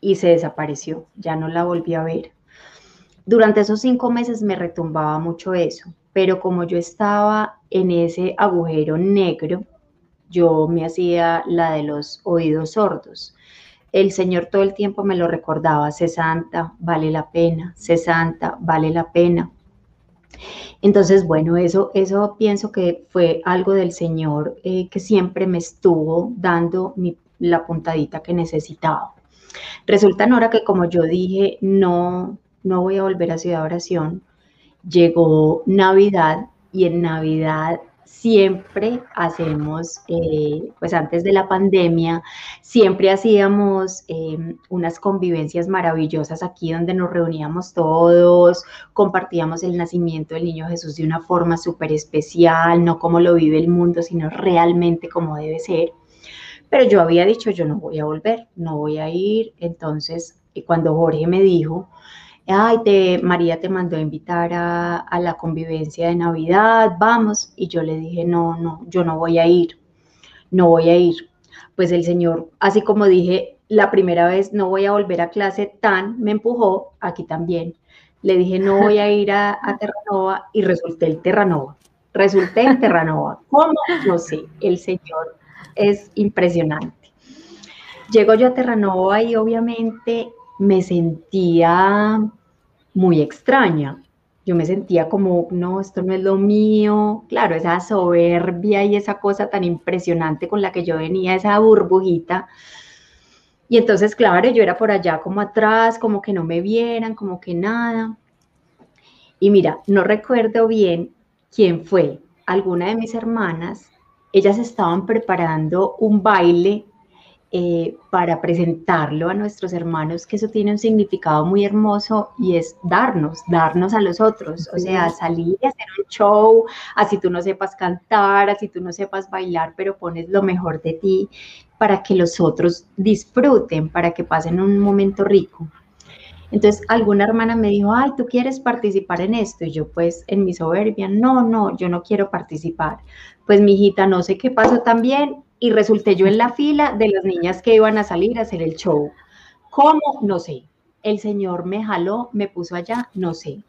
Y se desapareció, ya no la volví a ver. Durante esos cinco meses me retumbaba mucho eso, pero como yo estaba en ese agujero negro, yo me hacía la de los oídos sordos. El Señor todo el tiempo me lo recordaba, sé santa, vale la pena, sé santa, vale la pena. Entonces, bueno, eso, eso pienso que fue algo del Señor eh, que siempre me estuvo dando la puntadita que necesitaba. Resulta, Nora, que como yo dije, no, no voy a volver a Ciudad Oración, llegó Navidad y en Navidad siempre hacemos, eh, pues antes de la pandemia, siempre hacíamos em, unas convivencias maravillosas aquí donde nos reuníamos todos, compartíamos el nacimiento del niño Jesús de una forma súper especial, no como lo vive el mundo, sino realmente como debe ser. Pero yo había dicho, yo no voy a volver, no voy a ir. Entonces, cuando Jorge me dijo, ay, María te mandó a invitar a, la convivencia de Navidad, vamos. Y yo le dije, no, no, yo no voy a ir, no voy a ir. Pues el Señor, así como dije la primera vez, no voy a volver a clase, tan me empujó, aquí también. Le dije, no voy a ir a, a Terranova y resulté el Terranova. Resulté en Terranova. ¿Cómo? No sé, el Señor es impresionante. Llego yo a Terranova y obviamente me sentía muy extraña. Yo me sentía como, no, esto no es lo mío. Claro, esa soberbia y esa cosa tan impresionante con la que yo venía, esa burbujita. Y entonces, claro, yo era por allá como atrás, como que no me vieran, como que nada. Y mira, no recuerdo bien quién fue, alguna de mis hermanas, ellas estaban preparando un baile eh, para presentarlo a nuestros hermanos, que eso tiene un significado muy hermoso y es darnos, darnos a los otros, o sea, salir y hacer un show, así tú no sepas cantar, así tú no sepas bailar, pero pones lo mejor de ti para que los otros disfruten, para que pasen un momento rico. Entonces, alguna hermana me dijo, ay, ¿tú quieres participar en esto? Y yo, pues, en mi soberbia, no, no, yo no quiero participar. Pues, mi hijita, no sé qué pasó también, y resulté yo en la fila de las niñas que iban a salir a hacer el show. ¿Cómo? No sé. El Señor me jaló, me puso allá, no sé.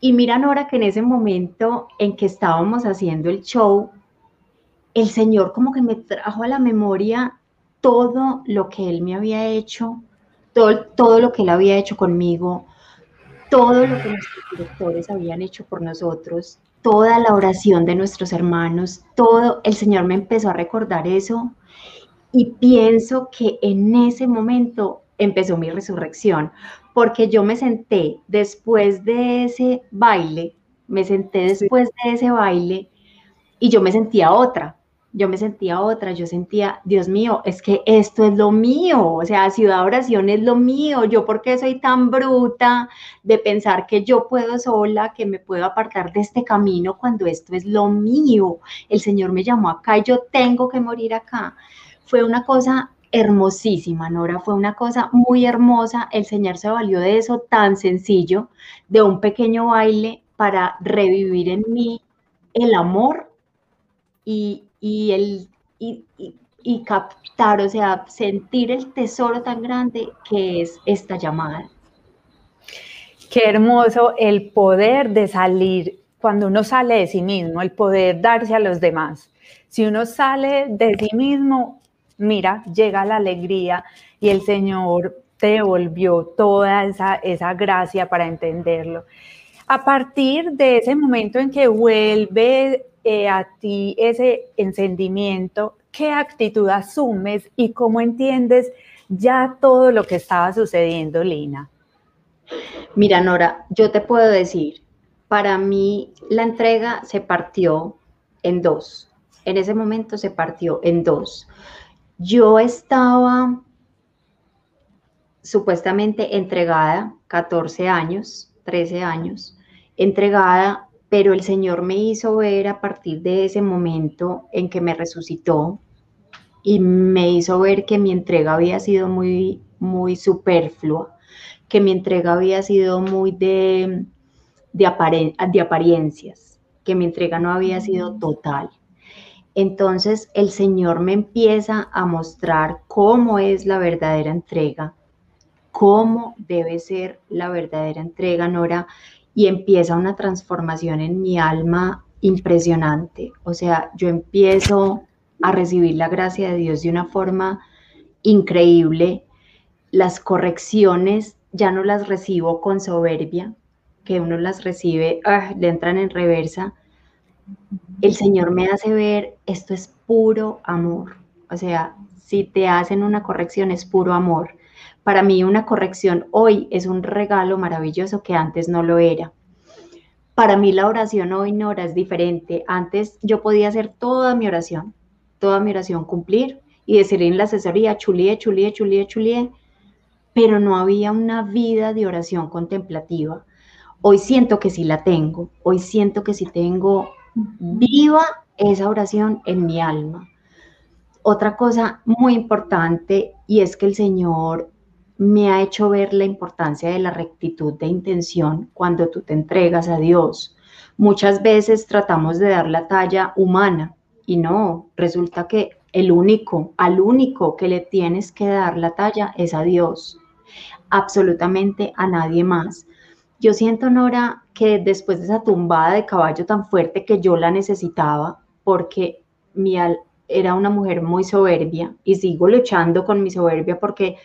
Y miran ahora que en ese momento en que estábamos haciendo el show, el Señor como que me trajo a la memoria todo lo que Él me había hecho, todo, todo lo que Él había hecho conmigo, todo lo que nuestros directores habían hecho por nosotros, toda la oración de nuestros hermanos, todo, el Señor me empezó a recordar eso y pienso que en ese momento empezó mi resurrección, porque yo me senté después de ese baile, me senté después de ese baile y yo me sentía otra, yo me sentía otra, yo sentía, Dios mío, es que esto es lo mío, o sea, ciudad oración es lo mío, yo por qué soy tan bruta de pensar que yo puedo sola, que me puedo apartar de este camino cuando esto es lo mío, el Señor me llamó acá y yo tengo que morir acá. Fue una cosa hermosísima, Nora, fue una cosa muy hermosa, el Señor se valió de eso tan sencillo, de un pequeño baile para revivir en mí el amor y, y, el, y, y, captar, o sea, sentir el tesoro tan grande que es esta llamada.
Qué hermoso el poder de salir, cuando uno sale de sí mismo, el poder darse a los demás. Si uno sale de sí mismo, mira, llega la alegría y el Señor te devolvió toda esa, esa gracia para entenderlo. A partir de ese momento en que vuelve eh, a ti ese encendimiento, qué actitud asumes y cómo entiendes ya todo lo que estaba sucediendo, Lina.
Mira, Nora, yo te puedo decir, para mí la entrega se partió en dos. En ese momento se partió en dos. Yo estaba supuestamente entregada, 14 años, 13 años, entregada pero el Señor me hizo ver a partir de ese momento en que me resucitó y me hizo ver que mi entrega había sido muy, muy superflua, que mi entrega había sido muy de, de, de apariencias, que mi entrega no había sido total. Entonces el Señor me empieza a mostrar cómo es la verdadera entrega, cómo debe ser la verdadera entrega, Nora, y empieza una transformación en mi alma impresionante. O sea, yo empiezo a recibir la gracia de Dios de una forma increíble. Las correcciones ya no las recibo con soberbia, que uno las recibe, ah, le entran en reversa. El Señor me hace ver, esto es puro amor. O sea, si te hacen una corrección es puro amor. Para mí una corrección hoy es un regalo maravilloso que antes no lo era. Para mí la oración hoy, Nora, es diferente. Antes yo podía hacer toda mi oración, toda mi oración cumplir y decir en la asesoría, chulie, chulie, chulie, chulie, pero no había una vida de oración contemplativa. Hoy siento que sí la tengo, hoy siento que sí tengo viva esa oración en mi alma. Otra cosa muy importante y es que el Señor me ha hecho ver la importancia de la rectitud de intención cuando tú te entregas a Dios. Muchas veces tratamos de dar la talla humana y no, resulta que el único, al único que le tienes que dar la talla es a Dios, absolutamente a nadie más. Yo siento, Nora, que después de esa tumbada de caballo tan fuerte que yo la necesitaba, porque mi era una mujer muy soberbia y sigo luchando con mi soberbia porque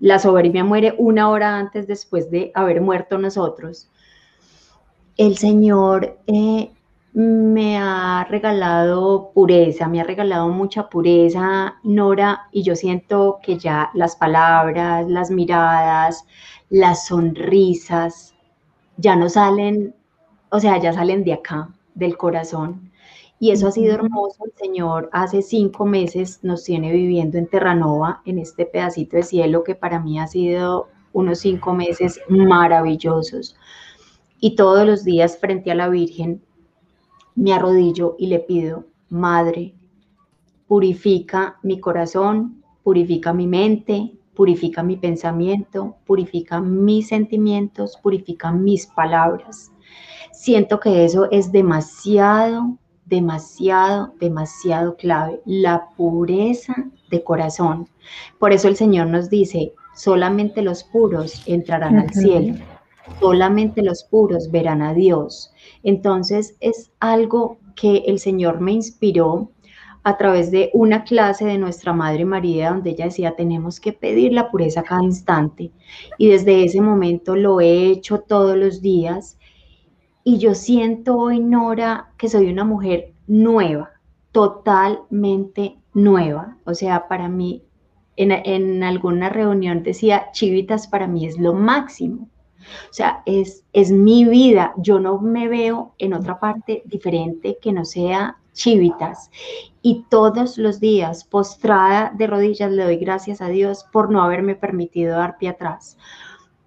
la soberbia muere una hora antes después de haber muerto nosotros. El Señor eh, me ha regalado pureza, me ha regalado mucha pureza, Nora, y yo siento que ya las palabras, las miradas, las sonrisas, ya no salen, o sea, ya salen de acá, del corazón. Y eso ha sido hermoso. El Señor hace cinco meses nos tiene viviendo en Terranova, en este pedacito de cielo que para mí ha sido unos cinco meses maravillosos. Y todos los días frente a la Virgen me arrodillo y le pido, Madre, purifica mi corazón, purifica mi mente, purifica mi pensamiento, purifica mis sentimientos, purifica mis palabras. Siento que eso es demasiado demasiado, demasiado clave, la pureza de corazón. Por eso el Señor nos dice, solamente los puros entrarán al cielo, solamente los puros verán a Dios. Entonces es algo que el Señor me inspiró a través de una clase de nuestra Madre María, donde ella decía, tenemos que pedir la pureza cada instante. Y desde ese momento lo he hecho todos los días y yo siento hoy, Nora, que soy una mujer nueva, totalmente nueva. O sea, para mí, en, alguna reunión decía, chivitas para mí es lo máximo. O sea, es, es mi vida. Yo no me veo en otra parte diferente que no sea chivitas. Y todos los días, postrada de rodillas, le doy gracias a Dios por no haberme permitido dar pie atrás,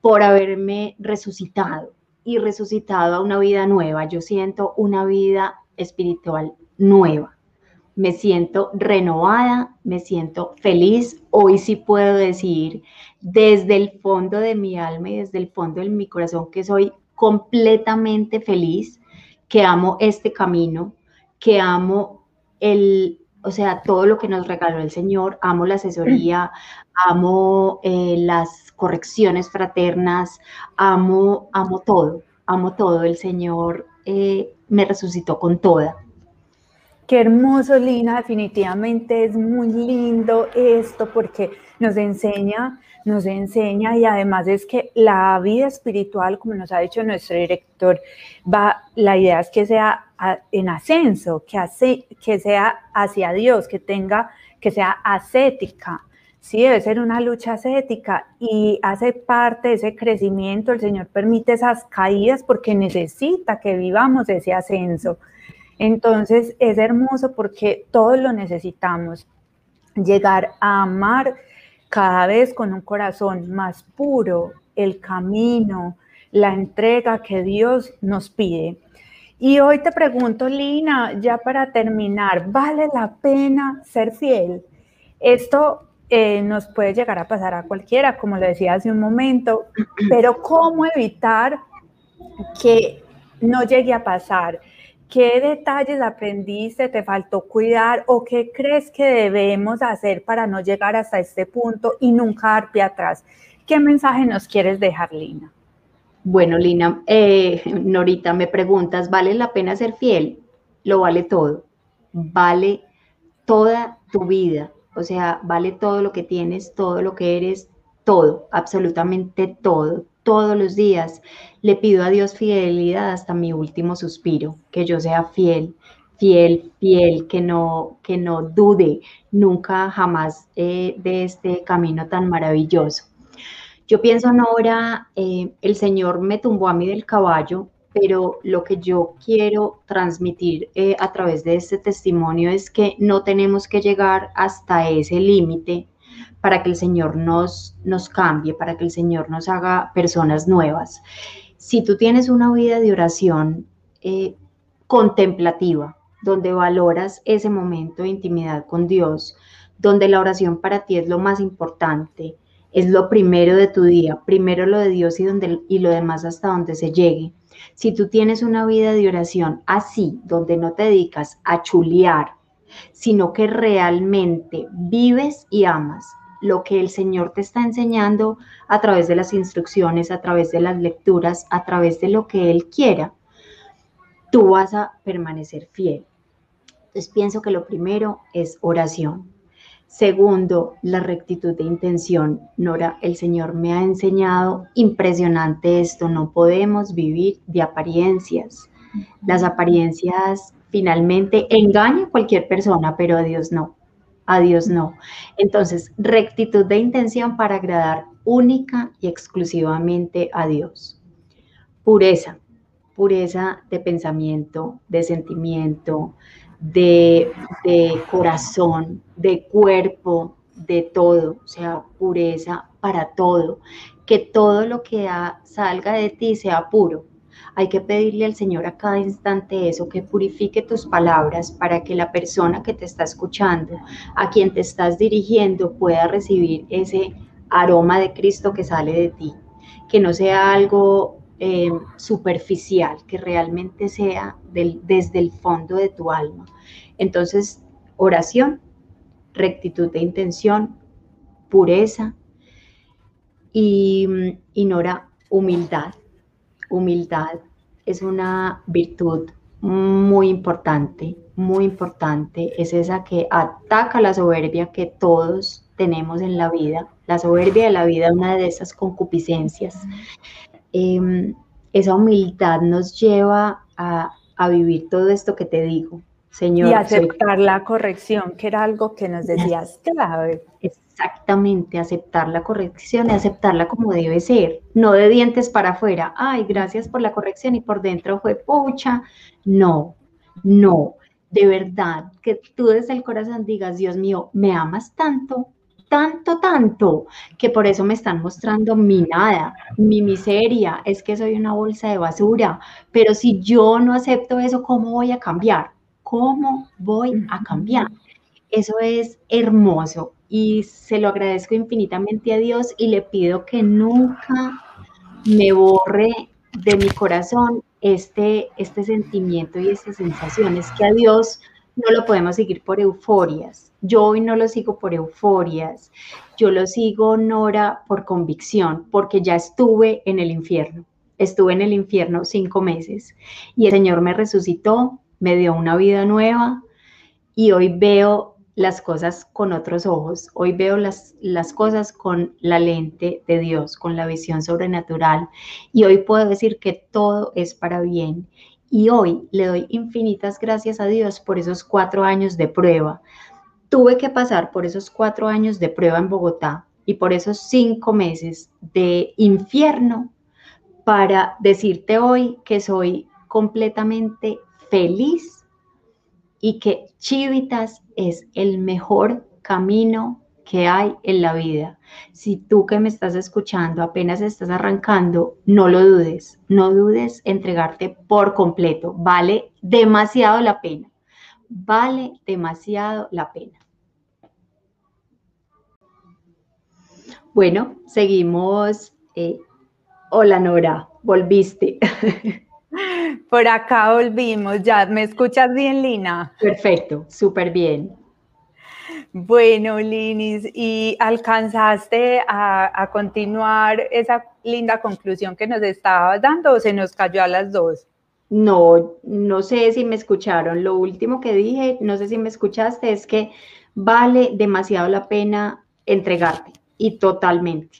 por haberme resucitado y resucitado a una vida nueva. Yo siento una vida espiritual nueva. Me siento renovada, me siento feliz. Hoy sí puedo decir desde el fondo de mi alma y desde el fondo de mi corazón que soy completamente feliz, que amo este camino, que amo el, o sea, todo lo que nos regaló el Señor, amo la asesoría, amo eh, las correcciones fraternas, amo, amo todo, amo todo. El Señor eh, me resucitó con toda.
Qué hermoso, Lina, definitivamente es muy lindo esto porque nos enseña, nos enseña y además es que la vida espiritual, como nos ha dicho nuestro director, va, la idea es que sea en ascenso, que, hace, que sea hacia Dios, que tenga, que sea ascética, sí, debe ser una lucha ascética y hace parte de ese crecimiento, el Señor permite esas caídas porque necesita que vivamos ese ascenso. Entonces es hermoso porque todos lo necesitamos, llegar a amar cada vez con un corazón más puro, el camino, la entrega que Dios nos pide. Y hoy te pregunto, Lina, ya para terminar, ¿vale la pena ser fiel? Esto eh, nos puede llegar a pasar a cualquiera, como le decía hace un momento, pero ¿cómo evitar que no llegue a pasar? ¿Qué detalles aprendiste, te faltó cuidar o qué crees que debemos hacer para no llegar hasta este punto y nunca dar pie atrás? ¿Qué mensaje nos quieres dejar, Lina?
Bueno, Lina, eh, Norita, me preguntas, ¿vale la pena ser fiel? Lo vale todo, vale toda tu vida, o sea, vale todo lo que tienes, todo lo que eres, todo, absolutamente todo todos los días. Le pido a Dios fidelidad hasta mi último suspiro, que yo sea fiel, fiel, fiel, que no, que no dude nunca, jamás eh, de este camino tan maravilloso. Yo pienso, Nora, eh, el Señor me tumbó a mí del caballo, pero lo que yo quiero transmitir eh, a través de este testimonio es que no tenemos que llegar hasta ese límite para que el Señor nos, nos cambie, para que el Señor nos haga personas nuevas. Si tú tienes una vida de oración eh, contemplativa, donde valoras ese momento de intimidad con Dios, donde la oración para ti es lo más importante, es lo primero de tu día, primero lo de Dios y, donde, y lo demás hasta donde se llegue. Si tú tienes una vida de oración así, donde no te dedicas a chulear, sino que realmente vives y amas lo que el Señor te está enseñando a través de las instrucciones, a través de las lecturas, a través de lo que Él quiera, tú vas a permanecer fiel. Entonces pienso que lo primero es oración. Segundo, la rectitud de intención. Nora, el Señor me ha enseñado impresionante esto. No podemos vivir de apariencias. Las apariencias finalmente engañan a cualquier persona, pero a Dios no a Dios no. Entonces, rectitud de intención para agradar única y exclusivamente a Dios. Pureza, pureza de pensamiento, de sentimiento, de, corazón, de cuerpo, de todo, sea, pureza para todo. Que todo lo que salga de ti sea puro, hay que pedirle al Señor a cada instante eso, que purifique tus palabras para que la persona que te está escuchando, a quien te estás dirigiendo, pueda recibir ese aroma de Cristo que sale de ti. Que no sea algo eh, superficial, que realmente sea desde el fondo de tu alma. Entonces, oración, rectitud de intención, pureza y, y Nora, humildad humildad es una virtud muy importante, muy importante. Es esa que ataca la soberbia que todos tenemos en la vida. La soberbia de la vida es una de esas concupiscencias. Em, esa humildad nos lleva a, vivir todo esto que te digo. Señor,
y aceptar la corrección, que era algo que nos decías clave.
Exactamente, aceptar la corrección y aceptarla como debe ser, no de dientes para afuera, ay, gracias por la corrección y por dentro fue pucha, no, no, de verdad que tú desde el corazón digas, Dios mío, me amas tanto, tanto, tanto, que por eso me están mostrando mi nada, mi miseria, es que soy una bolsa de basura, pero si yo no acepto eso, ¿cómo voy a cambiar? ¿Cómo voy a cambiar? Eso es hermoso y se lo agradezco infinitamente a Dios y le pido que nunca me borre de mi corazón este, este sentimiento y esta sensación. Es que a Dios no lo podemos seguir por euforias. Yo hoy no lo sigo por euforias. Yo lo sigo, Nora, por convicción, porque ya estuve en el infierno. Estuve en el infierno cinco meses y el Señor me resucitó, me dio una vida nueva y hoy veo las cosas con otros ojos. Hoy veo las, las cosas con la lente de Dios, con la visión sobrenatural. Y hoy puedo decir que todo es para bien. Y hoy le doy infinitas gracias a Dios por esos cuatro años de prueba. Tuve que pasar por esos cuatro años de prueba en Bogotá y por esos cinco meses de infierno para decirte hoy que soy completamente feliz y que Chivitas es el mejor camino que hay en la vida. Si tú que me estás escuchando apenas estás arrancando, no lo dudes, no dudes entregarte por completo. Vale demasiado la pena. Vale demasiado la pena. Bueno, seguimos. Eh, hola Nora, volviste. (laughs)
Por acá volvimos, ya me escuchas bien, Lina.
Perfecto, súper bien.
Bueno, Linis, ¿y alcanzaste a, continuar esa linda conclusión que nos estabas dando o se nos cayó a las dos?
No, no sé si me escucharon. Lo último que dije, no sé si me escuchaste, es que vale demasiado la pena entregarte y totalmente.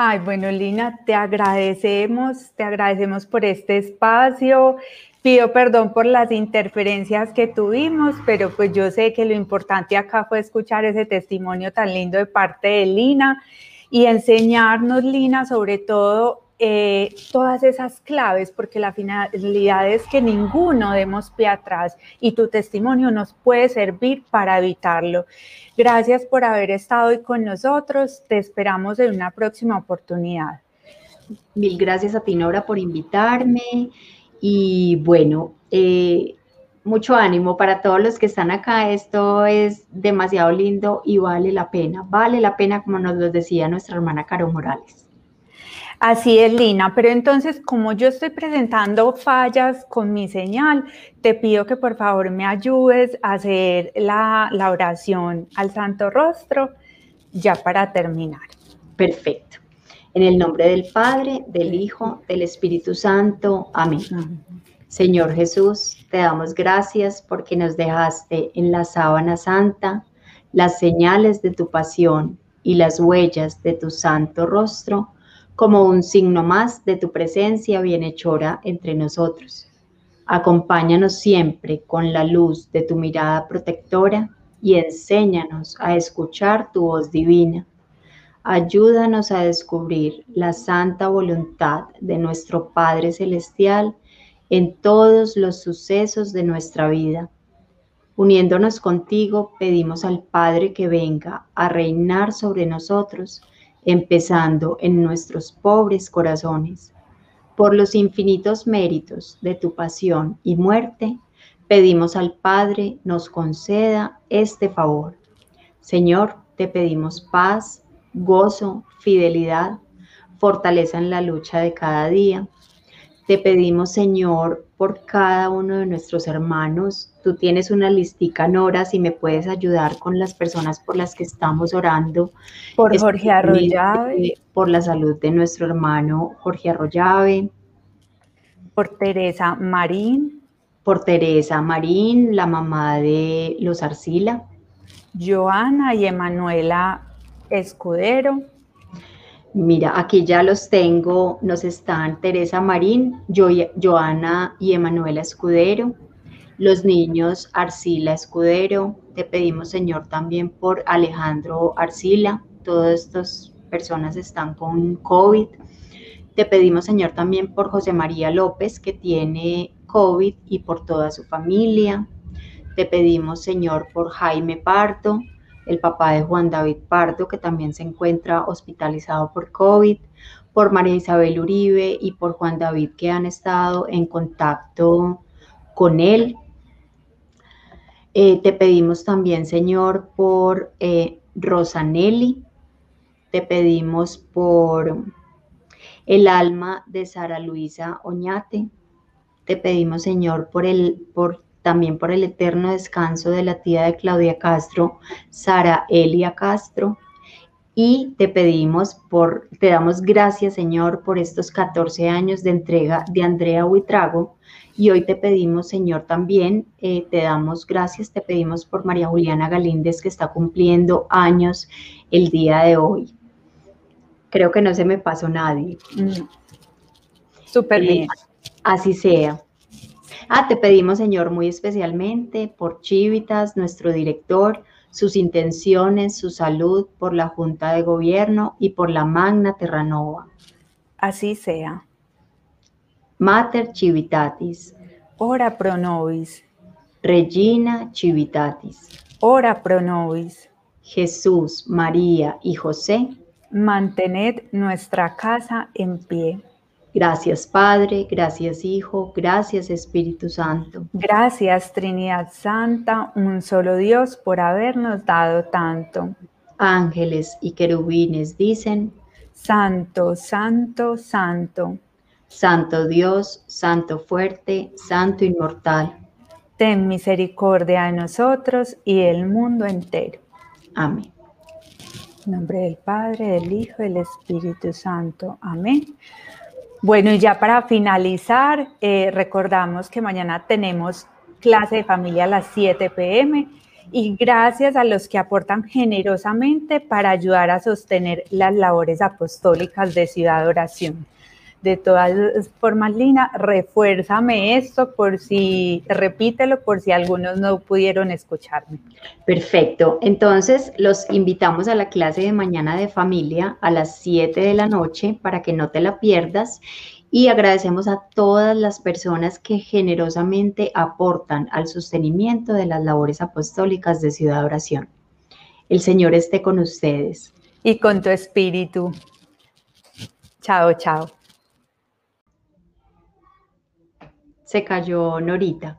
Ay, bueno, Lina, te agradecemos, te agradecemos por este espacio. Pido perdón por las interferencias que tuvimos, pero pues yo sé que lo importante acá fue escuchar ese testimonio tan lindo de parte de Lina y enseñarnos, Lina, sobre todo eh, todas esas claves, porque la finalidad es que ninguno demos pie atrás y tu testimonio nos puede servir para evitarlo. Gracias por haber estado hoy con nosotros. Te esperamos en una próxima oportunidad.
Mil gracias a ti, Nora, por invitarme. Y bueno, eh, mucho ánimo para todos los que están acá. Esto es demasiado lindo y vale la pena. Vale la pena, como nos lo decía nuestra hermana Caro Morales.
Así es, Lina, pero entonces como yo estoy presentando fallas con mi señal, te pido que por favor me ayudes a hacer la, oración al Santo Rostro ya para terminar.
Perfecto. En el nombre del Padre, del Hijo, del Espíritu Santo. Amén. Señor Jesús, te damos gracias porque nos dejaste en la sábana santa las señales de tu pasión y las huellas de tu santo rostro como un signo más de tu presencia bienhechora entre nosotros. Acompáñanos siempre con la luz de tu mirada protectora y enséñanos a escuchar tu voz divina. Ayúdanos a descubrir la santa voluntad de nuestro Padre Celestial en todos los sucesos de nuestra vida. Uniéndonos contigo, pedimos al Padre que venga a reinar sobre nosotros empezando en nuestros pobres corazones. Por los infinitos méritos de tu pasión y muerte, pedimos al Padre nos conceda este favor. Señor, te pedimos paz, gozo, fidelidad, fortaleza en la lucha de cada día. Te pedimos, Señor, por cada uno de nuestros hermanos. Tú tienes una listica, Nora, si me puedes ayudar con las personas por las que estamos orando.
Por Jorge Arroyave.
Por la salud de nuestro hermano Jorge Arroyave.
Por Teresa Marín.
Por Teresa Marín, la mamá de los Arcila.
Joana y Emanuela Escudero.
Mira, aquí ya los tengo, nos están Teresa Marín, Joana y Emanuela Escudero, los niños Arcila Escudero, te pedimos Señor también por Alejandro Arcila, todas estas personas están con COVID. Te pedimos Señor también por José María López, que tiene COVID y por toda su familia. Te pedimos, Señor, por Jaime Pardo, el papá de Juan David Pardo, que también se encuentra hospitalizado por COVID, por María Isabel Uribe y por Juan David, que han estado en contacto con él. Eh, te pedimos también, Señor, por eh, Rosanelli. Te pedimos por el alma de Sara Luisa Oñate. Te pedimos, Señor, por el, por también por el eterno descanso de la tía de Claudia Castro, Sara Elia Castro. Y te pedimos por, te damos gracias, Señor, por estos 14 años de entrega de Andrea Huitrago. Y hoy te pedimos, Señor, también, eh, te damos gracias, te pedimos por María Juliana Galíndez, que está cumpliendo años el día de hoy. Creo que no se me pasó nadie. Mm.
Súper bien. Eh,
así sea. Ah, te pedimos, Señor, muy especialmente por Chivitas, nuestro director, sus intenciones, su salud, por la Junta de Gobierno y por la Magna Terranova.
Así sea.
Mater Civitatis.
Ora pro nobis.
Regina Civitatis.
Ora pro nobis.
Jesús, María y José.
Mantened nuestra casa en pie.
Gracias Padre, gracias Hijo, gracias Espíritu Santo.
Gracias Trinidad Santa, un solo Dios por habernos dado tanto.
Ángeles y querubines dicen,
Santo, Santo, Santo.
Santo Dios, Santo fuerte, Santo inmortal.
Ten misericordia de nosotros y del mundo entero.
Amén.
En nombre del Padre, del Hijo y del Espíritu Santo. Amén. Bueno, y ya para finalizar, eh, recordamos que mañana tenemos clase de familia a las 7 pm y gracias a los que aportan generosamente para ayudar a sostener las labores apostólicas de Ciudad Oración. De todas formas, Lina, refuérzame esto por si, repítelo por si algunos no pudieron escucharme.
Perfecto. Entonces, los invitamos a la clase de mañana de familia a las 7 de la noche para que no te la pierdas. Y agradecemos a todas las personas que generosamente aportan al sostenimiento de las labores apostólicas de Ciudad Oración. El Señor esté con ustedes.
Y con tu espíritu. Chao, chao.
Se cayó Norita.